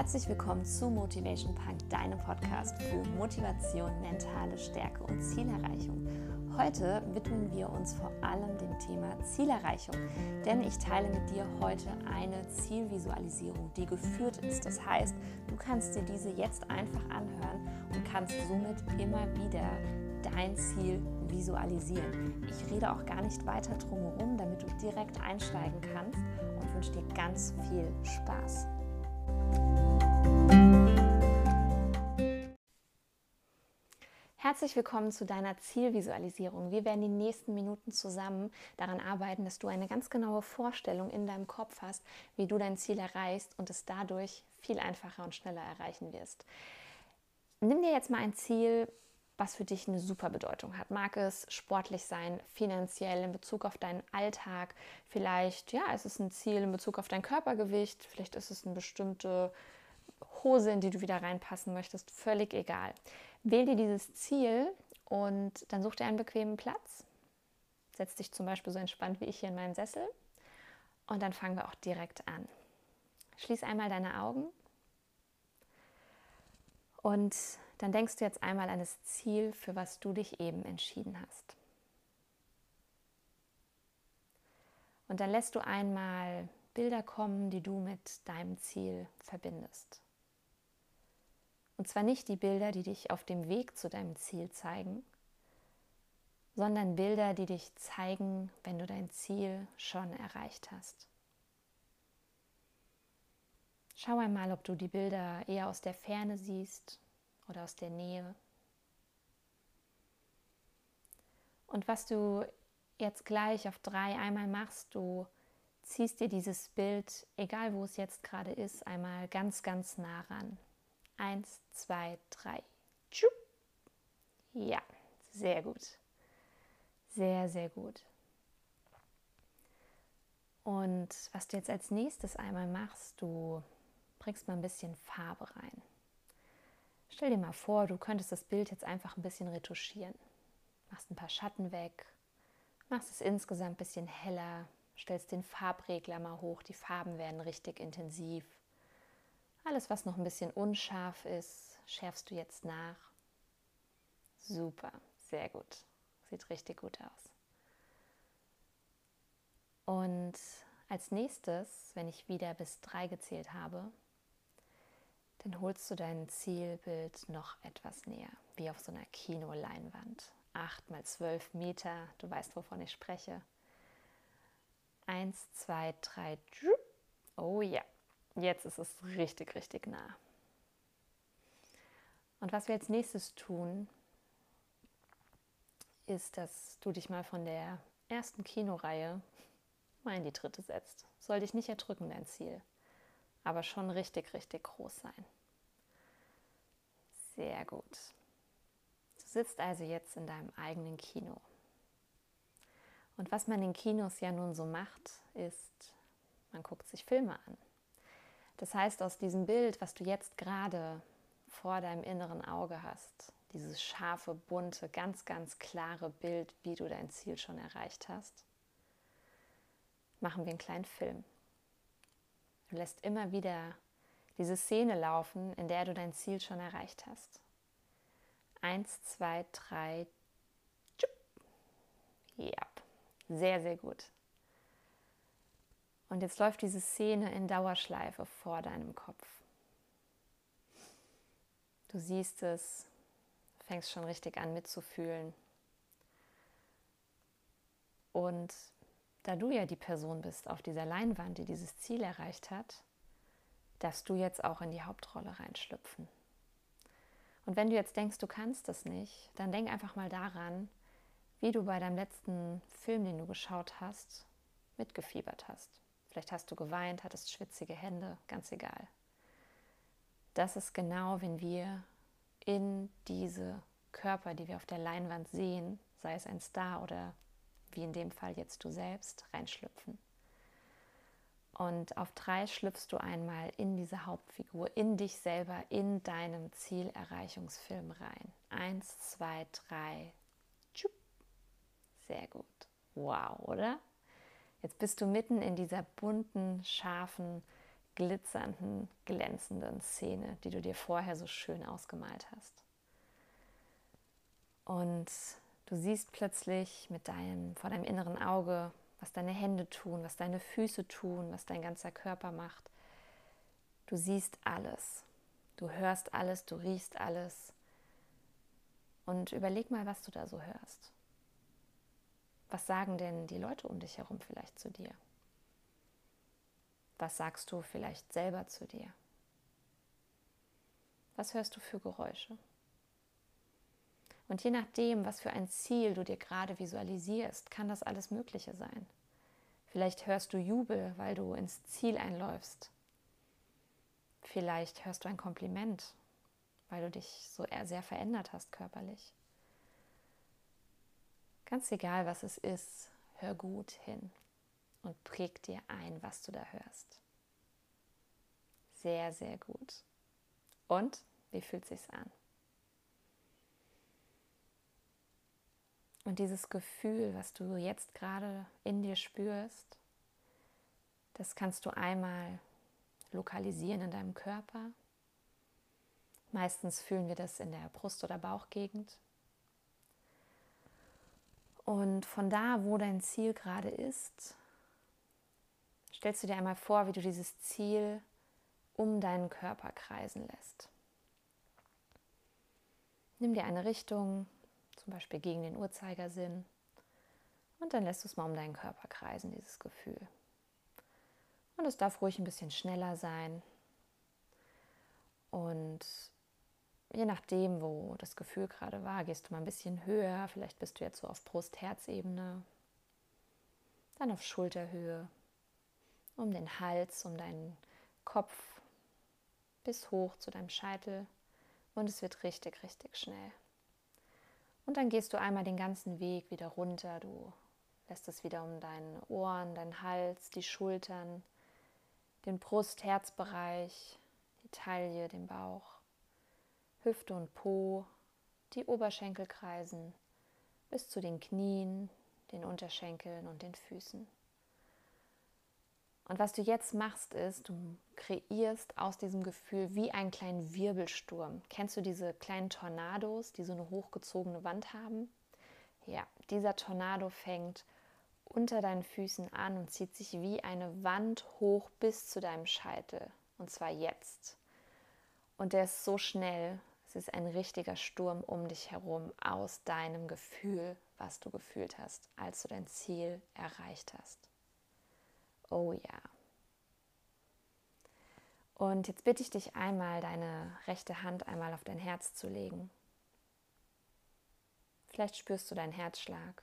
Herzlich willkommen zu Motivation Punk, deinem Podcast für Motivation, mentale Stärke und Zielerreichung. Heute widmen wir uns vor allem dem Thema Zielerreichung, denn ich teile mit dir heute eine Zielvisualisierung, die geführt ist. Das heißt, du kannst dir diese jetzt einfach anhören und kannst somit immer wieder dein Ziel visualisieren. Ich rede auch gar nicht weiter drumherum, damit du direkt einsteigen kannst und wünsche dir ganz viel Spaß. Herzlich willkommen zu deiner Zielvisualisierung. Wir werden die nächsten Minuten zusammen daran arbeiten, dass du eine ganz genaue Vorstellung in deinem Kopf hast, wie du dein Ziel erreichst und es dadurch viel einfacher und schneller erreichen wirst. Nimm dir jetzt mal ein Ziel, was für dich eine super Bedeutung hat. Mag es sportlich sein, finanziell in Bezug auf deinen Alltag, vielleicht ja, ist es ein Ziel in Bezug auf dein Körpergewicht, vielleicht ist es eine bestimmte Hose, in die du wieder reinpassen möchtest, völlig egal. Wähl dir dieses Ziel und dann such dir einen bequemen Platz. Setz dich zum Beispiel so entspannt wie ich hier in meinen Sessel und dann fangen wir auch direkt an. Schließ einmal deine Augen und dann denkst du jetzt einmal an das Ziel, für was du dich eben entschieden hast. Und dann lässt du einmal Bilder kommen, die du mit deinem Ziel verbindest. Und zwar nicht die Bilder, die dich auf dem Weg zu deinem Ziel zeigen, sondern Bilder, die dich zeigen, wenn du dein Ziel schon erreicht hast. Schau einmal, ob du die Bilder eher aus der Ferne siehst oder aus der Nähe. Und was du jetzt gleich auf drei einmal machst, du ziehst dir dieses Bild, egal wo es jetzt gerade ist, einmal ganz, ganz nah ran. Eins, zwei, drei. Ja, sehr gut. Sehr, sehr gut. Und was du jetzt als nächstes einmal machst, du bringst mal ein bisschen Farbe rein. Stell dir mal vor, du könntest das Bild jetzt einfach ein bisschen retuschieren. Machst ein paar Schatten weg, machst es insgesamt ein bisschen heller, stellst den Farbregler mal hoch, die Farben werden richtig intensiv. Alles, was noch ein bisschen unscharf ist, schärfst du jetzt nach. Super, sehr gut. Sieht richtig gut aus. Und als nächstes, wenn ich wieder bis drei gezählt habe, dann holst du dein Zielbild noch etwas näher, wie auf so einer Kinoleinwand. Acht mal zwölf Meter, du weißt, wovon ich spreche. Eins, zwei, drei. Oh ja, Jetzt ist es richtig, richtig nah. Und was wir als nächstes tun, ist, dass du dich mal von der ersten Kinoreihe mal in die dritte setzt. Soll dich nicht erdrücken, dein Ziel, aber schon richtig, richtig groß sein. Sehr gut. Du sitzt also jetzt in deinem eigenen Kino. Und was man in Kinos ja nun so macht, ist, man guckt sich Filme an. Das heißt, aus diesem Bild, was du jetzt gerade vor deinem inneren Auge hast, dieses scharfe, bunte, ganz, ganz klare Bild, wie du dein Ziel schon erreicht hast, machen wir einen kleinen Film. Du lässt immer wieder diese Szene laufen, in der du dein Ziel schon erreicht hast. Eins, zwei, drei. Ja, sehr, sehr gut. Und jetzt läuft diese Szene in Dauerschleife vor deinem Kopf. Du siehst es, fängst schon richtig an mitzufühlen. Und da du ja die Person bist auf dieser Leinwand, die dieses Ziel erreicht hat, darfst du jetzt auch in die Hauptrolle reinschlüpfen. Und wenn du jetzt denkst, du kannst es nicht, dann denk einfach mal daran, wie du bei deinem letzten Film, den du geschaut hast, mitgefiebert hast. Vielleicht hast du geweint, hattest schwitzige Hände, ganz egal. Das ist genau, wenn wir in diese Körper, die wir auf der Leinwand sehen, sei es ein Star oder wie in dem Fall jetzt du selbst, reinschlüpfen. Und auf drei schlüpfst du einmal in diese Hauptfigur, in dich selber, in deinem Zielerreichungsfilm rein. Eins, zwei, drei. Sehr gut. Wow, oder? Jetzt bist du mitten in dieser bunten, scharfen, glitzernden, glänzenden Szene, die du dir vorher so schön ausgemalt hast. Und du siehst plötzlich mit deinem, vor deinem inneren Auge, was deine Hände tun, was deine Füße tun, was dein ganzer Körper macht. Du siehst alles. Du hörst alles, du riechst alles. Und überleg mal, was du da so hörst. Was sagen denn die Leute um dich herum vielleicht zu dir? Was sagst du vielleicht selber zu dir? Was hörst du für Geräusche? Und je nachdem, was für ein Ziel du dir gerade visualisierst, kann das alles Mögliche sein. Vielleicht hörst du Jubel, weil du ins Ziel einläufst. Vielleicht hörst du ein Kompliment, weil du dich so sehr verändert hast körperlich. Ganz egal, was es ist, hör gut hin und präg dir ein, was du da hörst. Sehr, sehr gut. Und wie fühlt sich's an? Und dieses Gefühl, was du jetzt gerade in dir spürst, das kannst du einmal lokalisieren in deinem Körper. Meistens fühlen wir das in der Brust- oder Bauchgegend. Und von da, wo dein Ziel gerade ist, stellst du dir einmal vor, wie du dieses Ziel um deinen Körper kreisen lässt. Nimm dir eine Richtung, zum Beispiel gegen den Uhrzeigersinn, und dann lässt du es mal um deinen Körper kreisen, dieses Gefühl. Und es darf ruhig ein bisschen schneller sein. Und je nachdem, wo das Gefühl gerade war, gehst du mal ein bisschen höher. Vielleicht bist du jetzt so auf Brust-Herz-Ebene, dann auf Schulterhöhe, um den Hals, um deinen Kopf bis hoch zu deinem Scheitel. Und es wird richtig, richtig schnell. Und dann gehst du einmal den ganzen Weg wieder runter. Du lässt es wieder um deine Ohren, deinen Hals, die Schultern, den Brust-Herzbereich, die Taille, den Bauch Hüfte und Po, die Oberschenkel kreisen bis zu den Knien, den Unterschenkeln und den Füßen. Und was du jetzt machst, ist, du kreierst aus diesem Gefühl wie einen kleinen Wirbelsturm. Kennst du diese kleinen Tornados, die so eine hochgezogene Wand haben? Ja, dieser Tornado fängt unter deinen Füßen an und zieht sich wie eine Wand hoch bis zu deinem Scheitel. Und zwar jetzt. Und der ist so schnell, es ist ein richtiger Sturm um dich herum aus deinem Gefühl, was du gefühlt hast, als du dein Ziel erreicht hast. Oh ja. Und jetzt bitte ich dich einmal, deine rechte Hand einmal auf dein Herz zu legen. Vielleicht spürst du deinen Herzschlag.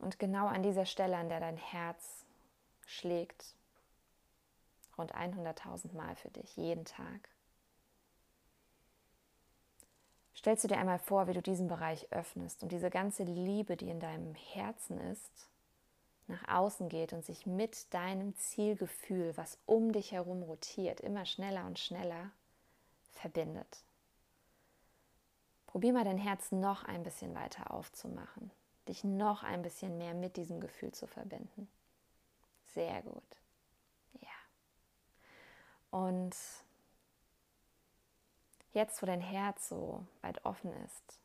Und genau an dieser Stelle, an der dein Herz schlägt, rund 100.000 Mal für dich, jeden Tag. Stellst du dir einmal vor, wie du diesen Bereich öffnest und diese ganze Liebe, die in deinem Herzen ist, nach außen geht und sich mit deinem Zielgefühl, was um dich herum rotiert, immer schneller und schneller verbindet. Probier mal dein Herz noch ein bisschen weiter aufzumachen, dich noch ein bisschen mehr mit diesem Gefühl zu verbinden. Sehr gut. Und jetzt, wo dein Herz so weit offen ist,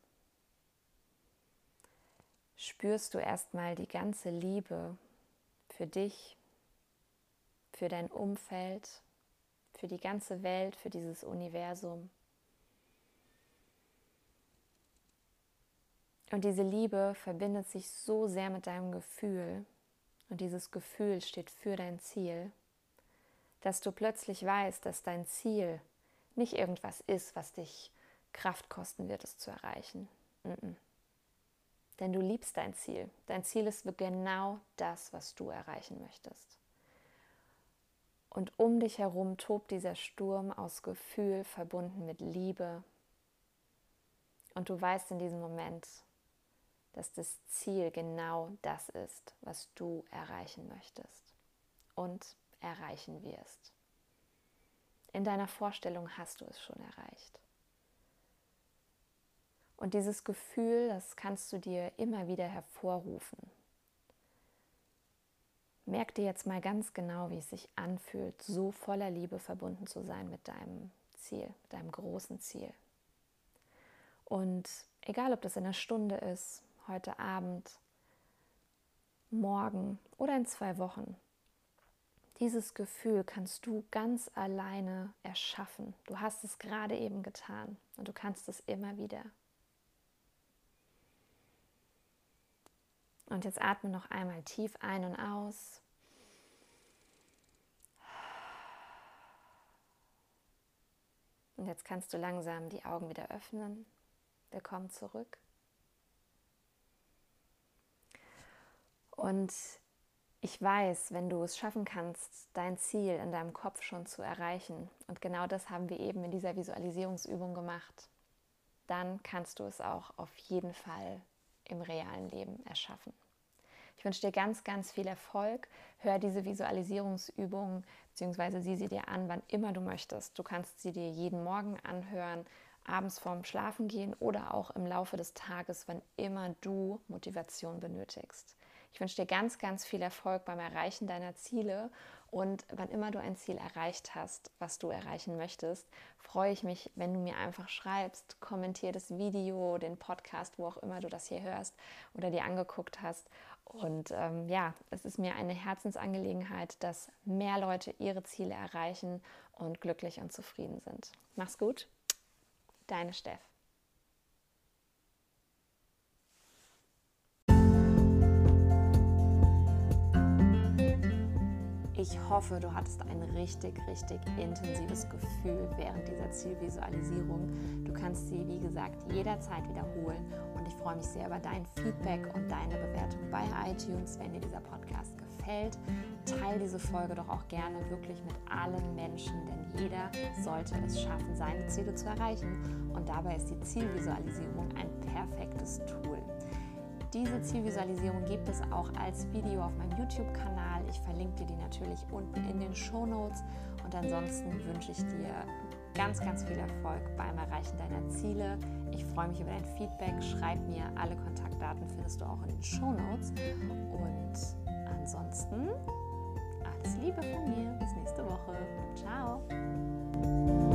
spürst du erstmal die ganze Liebe für dich, für dein Umfeld, für die ganze Welt, für dieses Universum. Und diese Liebe verbindet sich so sehr mit deinem Gefühl und dieses Gefühl steht für dein Ziel dass du plötzlich weißt, dass dein Ziel nicht irgendwas ist, was dich Kraft kosten wird, es zu erreichen. Mm -mm. Denn du liebst dein Ziel. Dein Ziel ist genau das, was du erreichen möchtest. Und um dich herum tobt dieser Sturm aus Gefühl verbunden mit Liebe. Und du weißt in diesem Moment, dass das Ziel genau das ist, was du erreichen möchtest. Und erreichen wirst. In deiner Vorstellung hast du es schon erreicht. Und dieses Gefühl, das kannst du dir immer wieder hervorrufen. merk dir jetzt mal ganz genau, wie es sich anfühlt, so voller Liebe verbunden zu sein mit deinem Ziel, mit deinem großen Ziel. Und egal, ob das in einer Stunde ist, heute Abend, morgen oder in zwei Wochen, dieses Gefühl kannst du ganz alleine erschaffen. Du hast es gerade eben getan und du kannst es immer wieder. Und jetzt atme noch einmal tief ein und aus. Und jetzt kannst du langsam die Augen wieder öffnen. Willkommen zurück. Und ich weiß, wenn du es schaffen kannst, dein Ziel in deinem Kopf schon zu erreichen, und genau das haben wir eben in dieser Visualisierungsübung gemacht, dann kannst du es auch auf jeden Fall im realen Leben erschaffen. Ich wünsche dir ganz, ganz viel Erfolg. Hör diese Visualisierungsübung bzw. sieh sie dir an, wann immer du möchtest. Du kannst sie dir jeden Morgen anhören, abends vorm Schlafengehen oder auch im Laufe des Tages, wann immer du Motivation benötigst. Ich wünsche dir ganz, ganz viel Erfolg beim Erreichen deiner Ziele und wann immer du ein Ziel erreicht hast, was du erreichen möchtest, freue ich mich, wenn du mir einfach schreibst, kommentier das Video, den Podcast, wo auch immer du das hier hörst oder dir angeguckt hast. Und ähm, ja, es ist mir eine Herzensangelegenheit, dass mehr Leute ihre Ziele erreichen und glücklich und zufrieden sind. Mach's gut, deine Steff. Ich hoffe, du hattest ein richtig, richtig intensives Gefühl während dieser Zielvisualisierung. Du kannst sie, wie gesagt, jederzeit wiederholen und ich freue mich sehr über dein Feedback und deine Bewertung bei iTunes, wenn dir dieser Podcast gefällt. Teil diese Folge doch auch gerne wirklich mit allen Menschen, denn jeder sollte es schaffen, seine Ziele zu erreichen und dabei ist die Zielvisualisierung ein perfektes Tool. Diese Zielvisualisierung gibt es auch als Video auf meinem YouTube-Kanal. Ich verlinke dir die natürlich unten in den Show Notes. Und ansonsten wünsche ich dir ganz, ganz viel Erfolg beim Erreichen deiner Ziele. Ich freue mich über dein Feedback. Schreib mir, alle Kontaktdaten findest du auch in den Show Notes. Und ansonsten alles Liebe von mir. Bis nächste Woche. Ciao.